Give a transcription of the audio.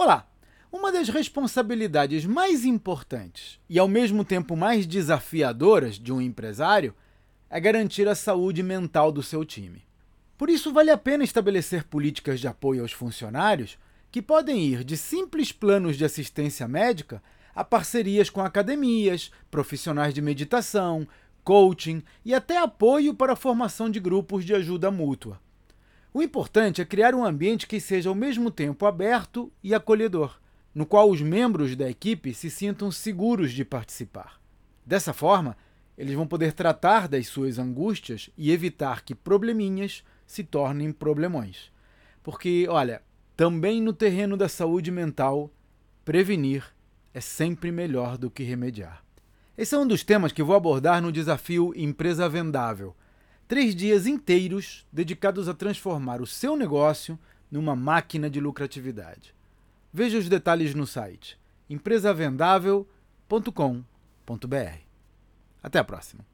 Olá! Uma das responsabilidades mais importantes e ao mesmo tempo mais desafiadoras de um empresário é garantir a saúde mental do seu time. Por isso, vale a pena estabelecer políticas de apoio aos funcionários que podem ir de simples planos de assistência médica a parcerias com academias, profissionais de meditação, coaching e até apoio para a formação de grupos de ajuda mútua. O importante é criar um ambiente que seja ao mesmo tempo aberto e acolhedor, no qual os membros da equipe se sintam seguros de participar. Dessa forma, eles vão poder tratar das suas angústias e evitar que probleminhas se tornem problemões. Porque, olha, também no terreno da saúde mental, prevenir é sempre melhor do que remediar. Esse é um dos temas que vou abordar no desafio Empresa Vendável. Três dias inteiros dedicados a transformar o seu negócio numa máquina de lucratividade. Veja os detalhes no site empresavendável.com.br. Até a próxima!